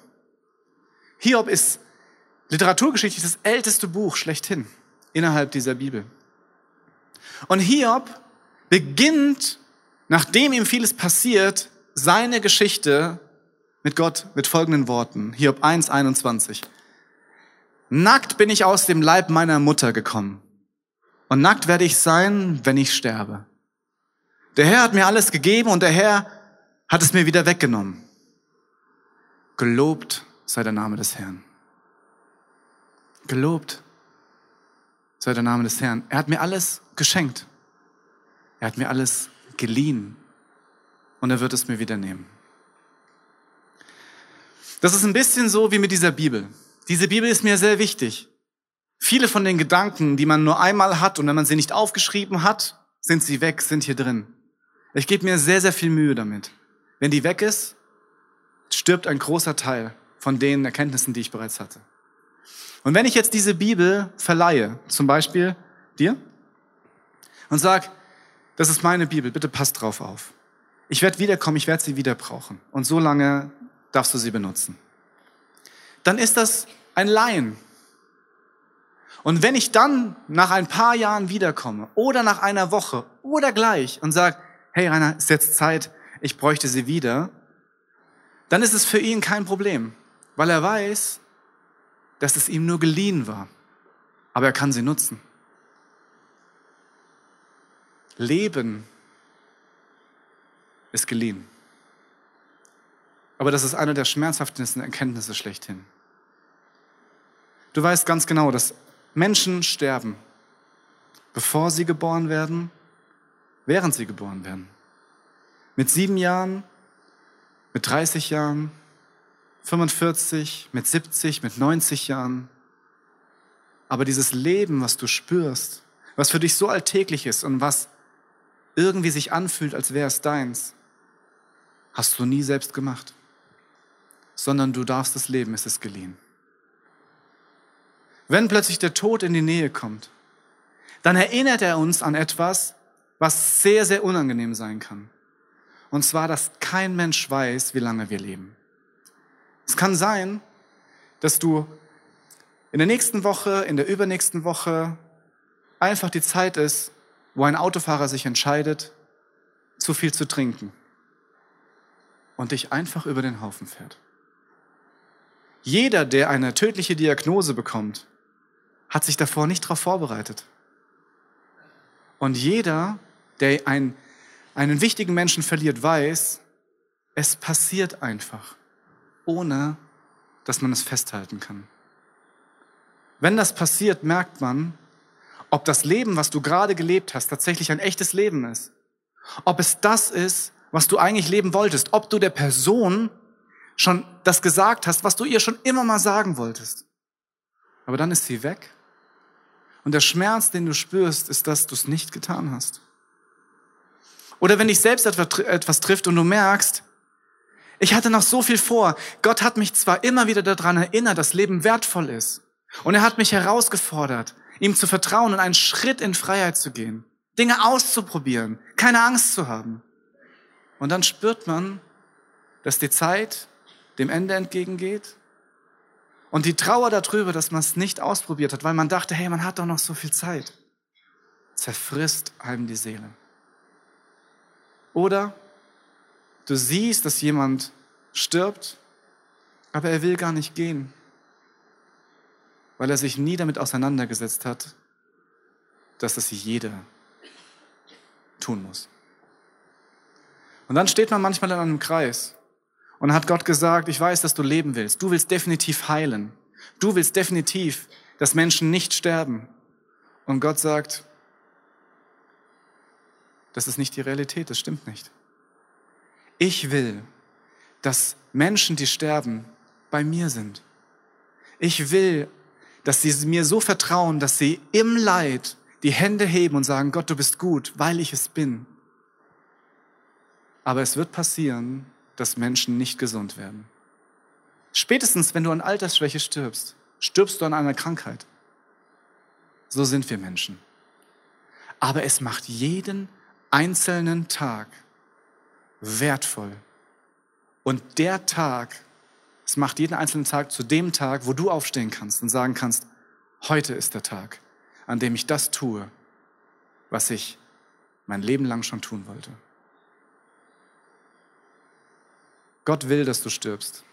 Hiob ist literaturgeschichtlich das älteste Buch schlechthin innerhalb dieser Bibel. Und Hiob beginnt nachdem ihm vieles passiert, seine Geschichte mit Gott mit folgenden Worten. Hiob 1, 21. Nackt bin ich aus dem Leib meiner Mutter gekommen. Und nackt werde ich sein, wenn ich sterbe. Der Herr hat mir alles gegeben und der Herr hat es mir wieder weggenommen. Gelobt sei der Name des Herrn. Gelobt sei der Name des Herrn. Er hat mir alles geschenkt. Er hat mir alles geliehen. Und er wird es mir wieder nehmen. Das ist ein bisschen so wie mit dieser Bibel. Diese Bibel ist mir sehr wichtig. Viele von den Gedanken, die man nur einmal hat und wenn man sie nicht aufgeschrieben hat, sind sie weg, sind hier drin. Ich gebe mir sehr, sehr viel Mühe damit. Wenn die weg ist, stirbt ein großer Teil von den Erkenntnissen, die ich bereits hatte. Und wenn ich jetzt diese Bibel verleihe, zum Beispiel dir, und sag, das ist meine Bibel, bitte passt drauf auf. Ich werde wiederkommen, ich werde sie wieder brauchen. Und so lange darfst du sie benutzen. Dann ist das ein Laien. Und wenn ich dann nach ein paar Jahren wiederkomme oder nach einer Woche oder gleich und sage, hey Rainer, ist jetzt Zeit, ich bräuchte sie wieder, dann ist es für ihn kein Problem, weil er weiß, dass es ihm nur geliehen war. Aber er kann sie nutzen. Leben ist geliehen. Aber das ist eine der schmerzhaftesten Erkenntnisse schlechthin. Du weißt ganz genau, dass Menschen sterben, bevor sie geboren werden, während sie geboren werden. Mit sieben Jahren, mit 30 Jahren, 45, mit 70, mit 90 Jahren. Aber dieses Leben, was du spürst, was für dich so alltäglich ist und was irgendwie sich anfühlt, als wäre es deins, hast du nie selbst gemacht, sondern du darfst es leben, es ist geliehen. Wenn plötzlich der Tod in die Nähe kommt, dann erinnert er uns an etwas, was sehr, sehr unangenehm sein kann. Und zwar, dass kein Mensch weiß, wie lange wir leben. Es kann sein, dass du in der nächsten Woche, in der übernächsten Woche einfach die Zeit ist, wo ein Autofahrer sich entscheidet, zu viel zu trinken und dich einfach über den Haufen fährt. Jeder, der eine tödliche Diagnose bekommt, hat sich davor nicht darauf vorbereitet. Und jeder, der ein, einen wichtigen Menschen verliert, weiß, es passiert einfach, ohne dass man es festhalten kann. Wenn das passiert, merkt man, ob das Leben, was du gerade gelebt hast, tatsächlich ein echtes Leben ist. Ob es das ist, was du eigentlich leben wolltest. Ob du der Person schon das gesagt hast, was du ihr schon immer mal sagen wolltest. Aber dann ist sie weg. Und der Schmerz, den du spürst, ist, dass du es nicht getan hast. Oder wenn dich selbst etwas trifft und du merkst, ich hatte noch so viel vor. Gott hat mich zwar immer wieder daran erinnert, dass Leben wertvoll ist. Und er hat mich herausgefordert, ihm zu vertrauen und einen Schritt in Freiheit zu gehen, Dinge auszuprobieren, keine Angst zu haben. Und dann spürt man, dass die Zeit dem Ende entgegengeht und die Trauer darüber, dass man es nicht ausprobiert hat, weil man dachte, hey, man hat doch noch so viel Zeit, zerfrisst einem die Seele. Oder du siehst, dass jemand stirbt, aber er will gar nicht gehen weil er sich nie damit auseinandergesetzt hat, dass das jeder tun muss. Und dann steht man manchmal in einem Kreis und hat Gott gesagt, ich weiß, dass du leben willst. Du willst definitiv heilen. Du willst definitiv, dass Menschen nicht sterben. Und Gott sagt, das ist nicht die Realität, das stimmt nicht. Ich will, dass Menschen, die sterben, bei mir sind. Ich will dass sie mir so vertrauen, dass sie im Leid die Hände heben und sagen, Gott, du bist gut, weil ich es bin. Aber es wird passieren, dass Menschen nicht gesund werden. Spätestens, wenn du an Altersschwäche stirbst, stirbst du an einer Krankheit. So sind wir Menschen. Aber es macht jeden einzelnen Tag wertvoll. Und der Tag, es macht jeden einzelnen Tag zu dem Tag, wo du aufstehen kannst und sagen kannst, heute ist der Tag, an dem ich das tue, was ich mein Leben lang schon tun wollte. Gott will, dass du stirbst.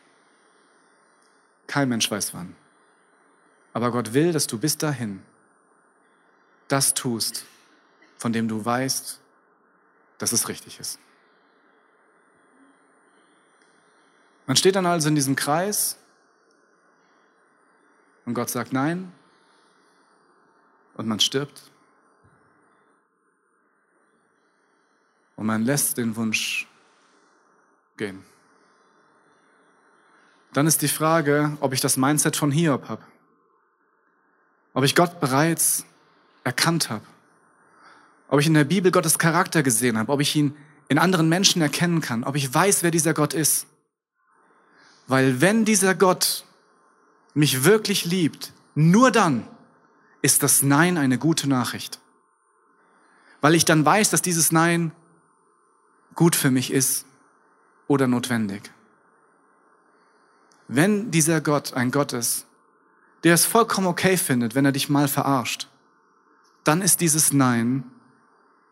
Kein Mensch weiß wann. Aber Gott will, dass du bis dahin das tust, von dem du weißt, dass es richtig ist. Man steht dann also in diesem Kreis und Gott sagt Nein und man stirbt. Und man lässt den Wunsch gehen. Dann ist die Frage, ob ich das Mindset von Hiob habe. Ob ich Gott bereits erkannt habe. Ob ich in der Bibel Gottes Charakter gesehen habe. Ob ich ihn in anderen Menschen erkennen kann. Ob ich weiß, wer dieser Gott ist. Weil wenn dieser Gott mich wirklich liebt, nur dann ist das Nein eine gute Nachricht. Weil ich dann weiß, dass dieses Nein gut für mich ist oder notwendig. Wenn dieser Gott ein Gott ist, der es vollkommen okay findet, wenn er dich mal verarscht, dann ist dieses Nein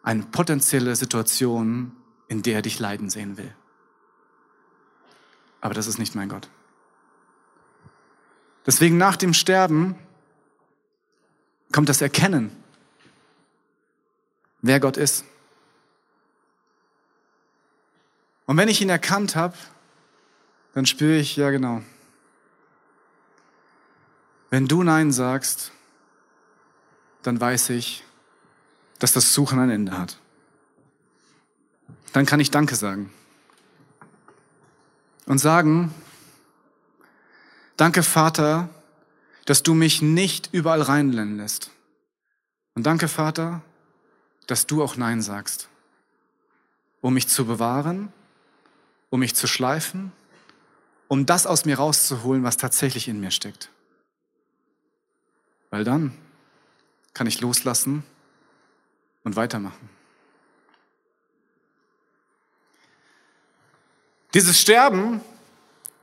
eine potenzielle Situation, in der er dich leiden sehen will. Aber das ist nicht mein Gott. Deswegen nach dem Sterben kommt das Erkennen, wer Gott ist. Und wenn ich ihn erkannt habe, dann spüre ich, ja genau, wenn du Nein sagst, dann weiß ich, dass das Suchen ein Ende hat. Dann kann ich Danke sagen. Und sagen, danke Vater, dass du mich nicht überall reinrennen lässt. Und danke Vater, dass du auch Nein sagst, um mich zu bewahren, um mich zu schleifen, um das aus mir rauszuholen, was tatsächlich in mir steckt. Weil dann kann ich loslassen und weitermachen. Dieses Sterben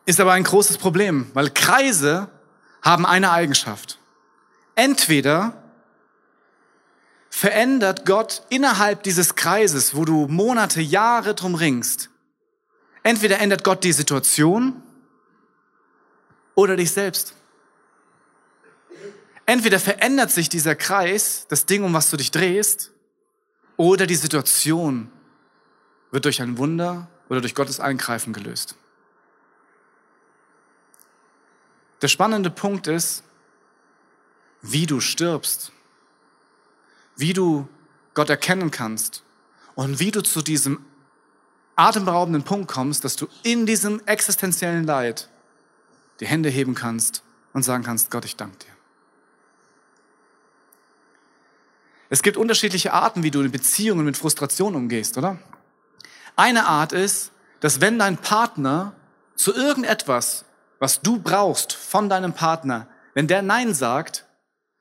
ist aber ein großes Problem, weil Kreise haben eine Eigenschaft. Entweder verändert Gott innerhalb dieses Kreises, wo du Monate, Jahre drum ringst, entweder ändert Gott die Situation oder dich selbst. Entweder verändert sich dieser Kreis, das Ding, um was du dich drehst, oder die Situation wird durch ein Wunder oder durch Gottes Eingreifen gelöst. Der spannende Punkt ist, wie du stirbst, wie du Gott erkennen kannst und wie du zu diesem atemberaubenden Punkt kommst, dass du in diesem existenziellen Leid die Hände heben kannst und sagen kannst, Gott, ich danke dir. Es gibt unterschiedliche Arten, wie du in Beziehungen mit Frustration umgehst, oder? Eine Art ist, dass wenn dein Partner zu irgendetwas, was du brauchst von deinem Partner, wenn der Nein sagt,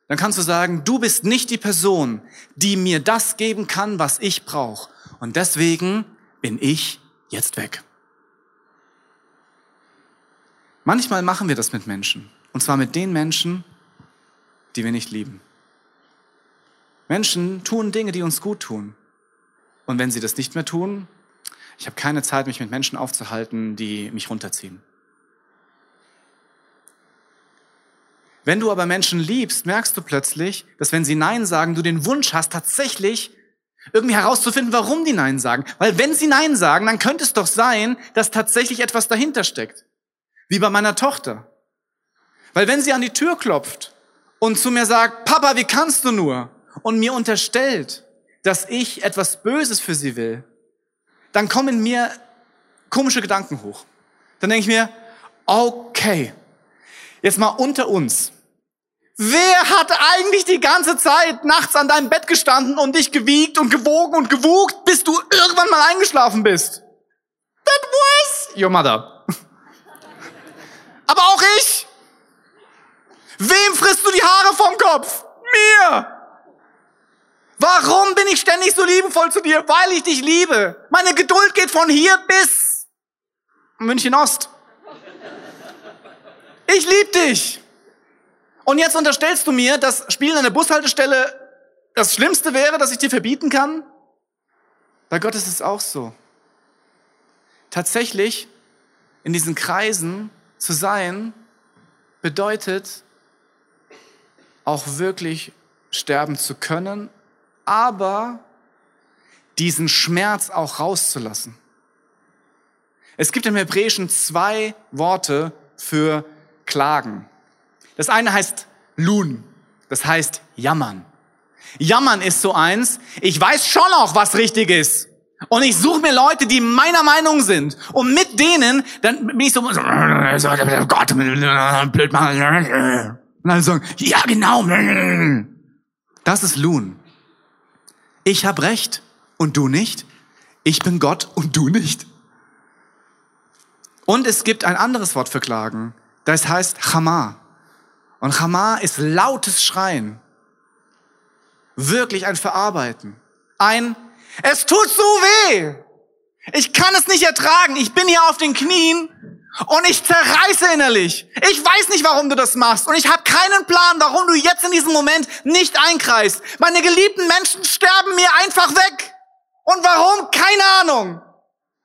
dann kannst du sagen, du bist nicht die Person, die mir das geben kann, was ich brauche. Und deswegen bin ich jetzt weg. Manchmal machen wir das mit Menschen. Und zwar mit den Menschen, die wir nicht lieben. Menschen tun Dinge, die uns gut tun. Und wenn sie das nicht mehr tun, ich habe keine Zeit, mich mit Menschen aufzuhalten, die mich runterziehen. Wenn du aber Menschen liebst, merkst du plötzlich, dass wenn sie Nein sagen, du den Wunsch hast, tatsächlich irgendwie herauszufinden, warum die Nein sagen. Weil wenn sie Nein sagen, dann könnte es doch sein, dass tatsächlich etwas dahinter steckt. Wie bei meiner Tochter. Weil wenn sie an die Tür klopft und zu mir sagt, Papa, wie kannst du nur? und mir unterstellt, dass ich etwas Böses für sie will, dann kommen mir komische Gedanken hoch. Dann denke ich mir, okay, jetzt mal unter uns. Wer hat eigentlich die ganze Zeit nachts an deinem Bett gestanden und dich gewiegt und gewogen und gewugt, bis du irgendwann mal eingeschlafen bist? That was your mother. (laughs) Aber auch ich. Wem frisst du die Haare vom Kopf? Mir. Warum bin ich ständig so liebevoll zu dir? Weil ich dich liebe. Meine Geduld geht von hier bis München Ost. Ich liebe dich. Und jetzt unterstellst du mir, dass Spielen an der Bushaltestelle das Schlimmste wäre, das ich dir verbieten kann? Bei Gott ist es auch so. Tatsächlich in diesen Kreisen zu sein, bedeutet auch wirklich sterben zu können, aber diesen Schmerz auch rauszulassen. Es gibt im Hebräischen zwei Worte für Klagen. Das eine heißt Lun, das heißt jammern. Jammern ist so eins, ich weiß schon auch, was richtig ist. Und ich suche mir Leute, die meiner Meinung sind. Und mit denen, dann bin ich so, Gott, blöd machen. Und dann sagen, ja genau. Das ist Lun. Ich habe recht und du nicht. Ich bin Gott und du nicht. Und es gibt ein anderes Wort für Klagen. Das heißt Chama. Und Chama ist lautes Schreien. Wirklich ein Verarbeiten. Ein, es tut so weh. Ich kann es nicht ertragen. Ich bin hier auf den Knien und ich zerreiße innerlich. Ich weiß nicht, warum du das machst. Und ich habe keinen Plan, warum du jetzt in diesem Moment nicht einkreist. Meine geliebten Menschen sterben mir einfach weg. Und warum? Keine Ahnung.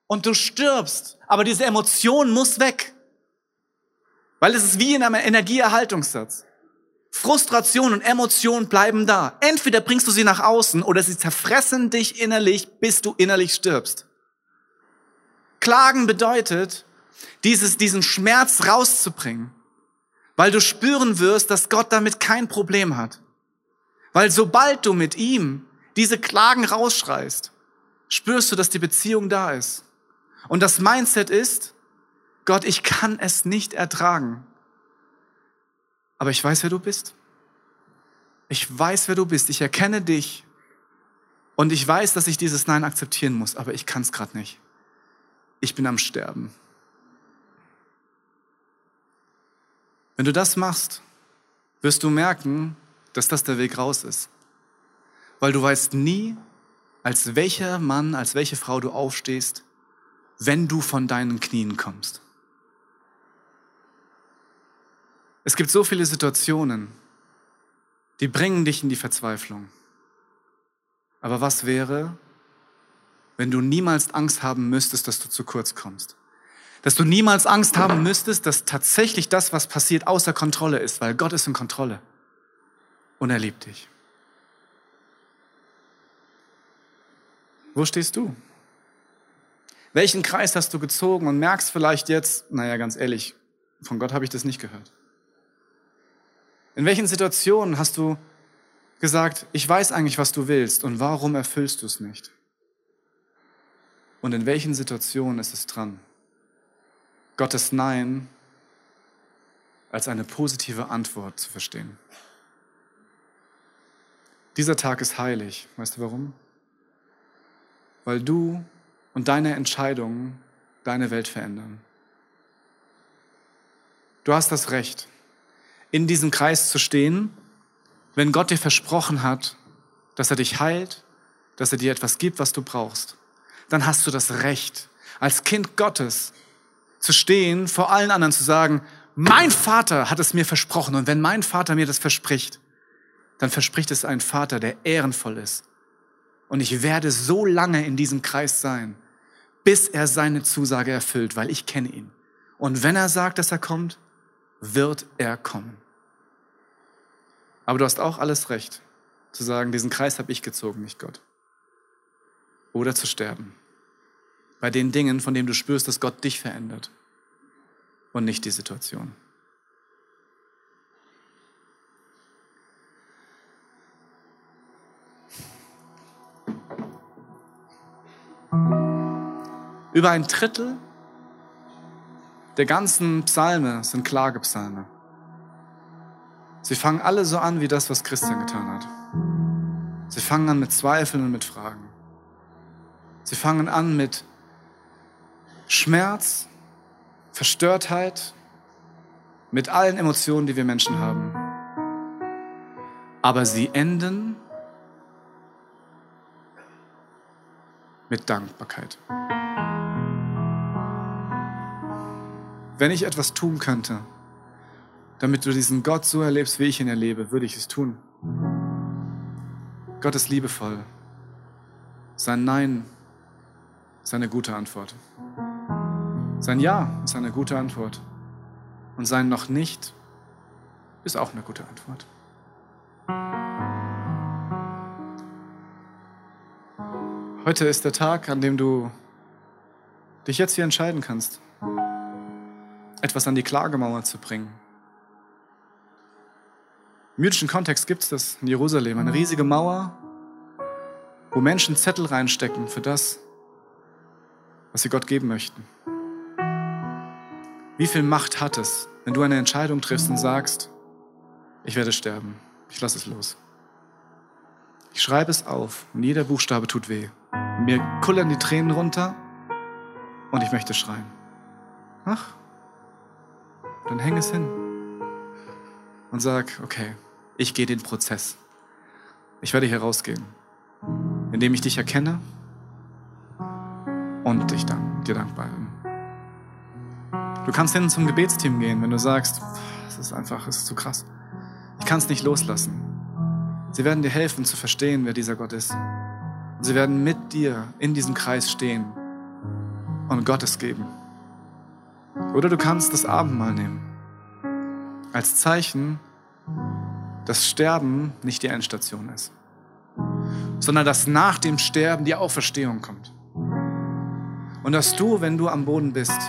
Und du stirbst. Aber diese Emotion muss weg. Weil es ist wie in einem Energieerhaltungssatz. Frustration und Emotion bleiben da. Entweder bringst du sie nach außen oder sie zerfressen dich innerlich, bis du innerlich stirbst. Klagen bedeutet, dieses, diesen Schmerz rauszubringen, weil du spüren wirst, dass Gott damit kein Problem hat. Weil sobald du mit ihm diese Klagen rausschreist, spürst du, dass die Beziehung da ist. Und das Mindset ist, Gott, ich kann es nicht ertragen. Aber ich weiß, wer du bist. Ich weiß, wer du bist. Ich erkenne dich. Und ich weiß, dass ich dieses Nein akzeptieren muss, aber ich kann es gerade nicht. Ich bin am Sterben. Wenn du das machst, wirst du merken, dass das der Weg raus ist. Weil du weißt nie, als welcher Mann, als welche Frau du aufstehst, wenn du von deinen Knien kommst. Es gibt so viele Situationen, die bringen dich in die Verzweiflung. Aber was wäre, wenn du niemals Angst haben müsstest, dass du zu kurz kommst? Dass du niemals Angst haben müsstest, dass tatsächlich das, was passiert, außer Kontrolle ist, weil Gott ist in Kontrolle und er liebt dich. Wo stehst du? Welchen Kreis hast du gezogen und merkst vielleicht jetzt, naja, ganz ehrlich, von Gott habe ich das nicht gehört. In welchen Situationen hast du gesagt, ich weiß eigentlich, was du willst und warum erfüllst du es nicht? Und in welchen Situationen ist es dran? Gottes Nein als eine positive Antwort zu verstehen. Dieser Tag ist heilig. Weißt du warum? Weil du und deine Entscheidungen deine Welt verändern. Du hast das Recht, in diesem Kreis zu stehen, wenn Gott dir versprochen hat, dass er dich heilt, dass er dir etwas gibt, was du brauchst. Dann hast du das Recht, als Kind Gottes zu stehen, vor allen anderen zu sagen, mein Vater hat es mir versprochen. Und wenn mein Vater mir das verspricht, dann verspricht es ein Vater, der ehrenvoll ist. Und ich werde so lange in diesem Kreis sein, bis er seine Zusage erfüllt, weil ich kenne ihn. Und wenn er sagt, dass er kommt, wird er kommen. Aber du hast auch alles Recht zu sagen, diesen Kreis habe ich gezogen, nicht Gott. Oder zu sterben. Bei den Dingen, von denen du spürst, dass Gott dich verändert und nicht die Situation. Über ein Drittel der ganzen Psalme sind Klagepsalme. Sie fangen alle so an wie das, was Christian getan hat. Sie fangen an mit Zweifeln und mit Fragen. Sie fangen an mit Schmerz, Verstörtheit, mit allen Emotionen, die wir Menschen haben. Aber sie enden mit Dankbarkeit. Wenn ich etwas tun könnte, damit du diesen Gott so erlebst, wie ich ihn erlebe, würde ich es tun. Gott ist liebevoll. Sein Nein ist eine gute Antwort. Sein Ja ist eine gute Antwort. Und sein noch nicht ist auch eine gute Antwort. Heute ist der Tag, an dem du dich jetzt hier entscheiden kannst, etwas an die Klagemauer zu bringen. Im jüdischen Kontext gibt es das in Jerusalem, eine riesige Mauer, wo Menschen Zettel reinstecken für das, was sie Gott geben möchten. Wie viel Macht hat es, wenn du eine Entscheidung triffst und sagst, ich werde sterben, ich lasse es los. Ich schreibe es auf und jeder Buchstabe tut weh. Mir kullern die Tränen runter und ich möchte schreien. Ach, dann häng es hin und sag, okay, ich gehe den Prozess. Ich werde hier rausgehen, indem ich dich erkenne und dich dann dir dankbar bin. Du kannst hin zum Gebetsteam gehen, wenn du sagst, es ist einfach, es ist zu krass. Ich kann es nicht loslassen. Sie werden dir helfen zu verstehen, wer dieser Gott ist. Und sie werden mit dir in diesem Kreis stehen und Gottes geben. Oder du kannst das Abendmahl nehmen. Als Zeichen, dass Sterben nicht die Endstation ist, sondern dass nach dem Sterben die Auferstehung kommt. Und dass du, wenn du am Boden bist,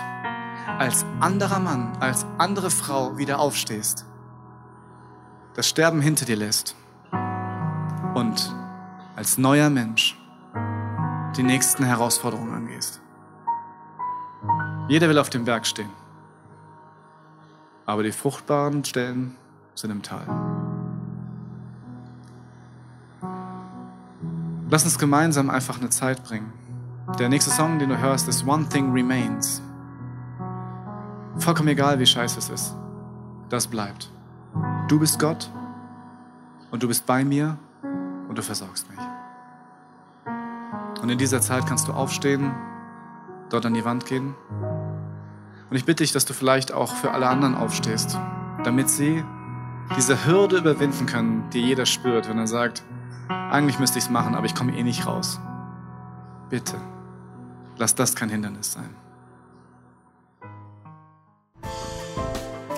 als anderer Mann, als andere Frau wieder aufstehst, das Sterben hinter dir lässt und als neuer Mensch die nächsten Herausforderungen angehst. Jeder will auf dem Berg stehen, aber die fruchtbaren Stellen sind im Tal. Lass uns gemeinsam einfach eine Zeit bringen. Der nächste Song, den du hörst, ist One Thing Remains. Vollkommen egal, wie scheiße es ist. Das bleibt. Du bist Gott und du bist bei mir und du versorgst mich. Und in dieser Zeit kannst du aufstehen, dort an die Wand gehen. Und ich bitte dich, dass du vielleicht auch für alle anderen aufstehst, damit sie diese Hürde überwinden können, die jeder spürt, wenn er sagt, eigentlich müsste ich es machen, aber ich komme eh nicht raus. Bitte, lass das kein Hindernis sein.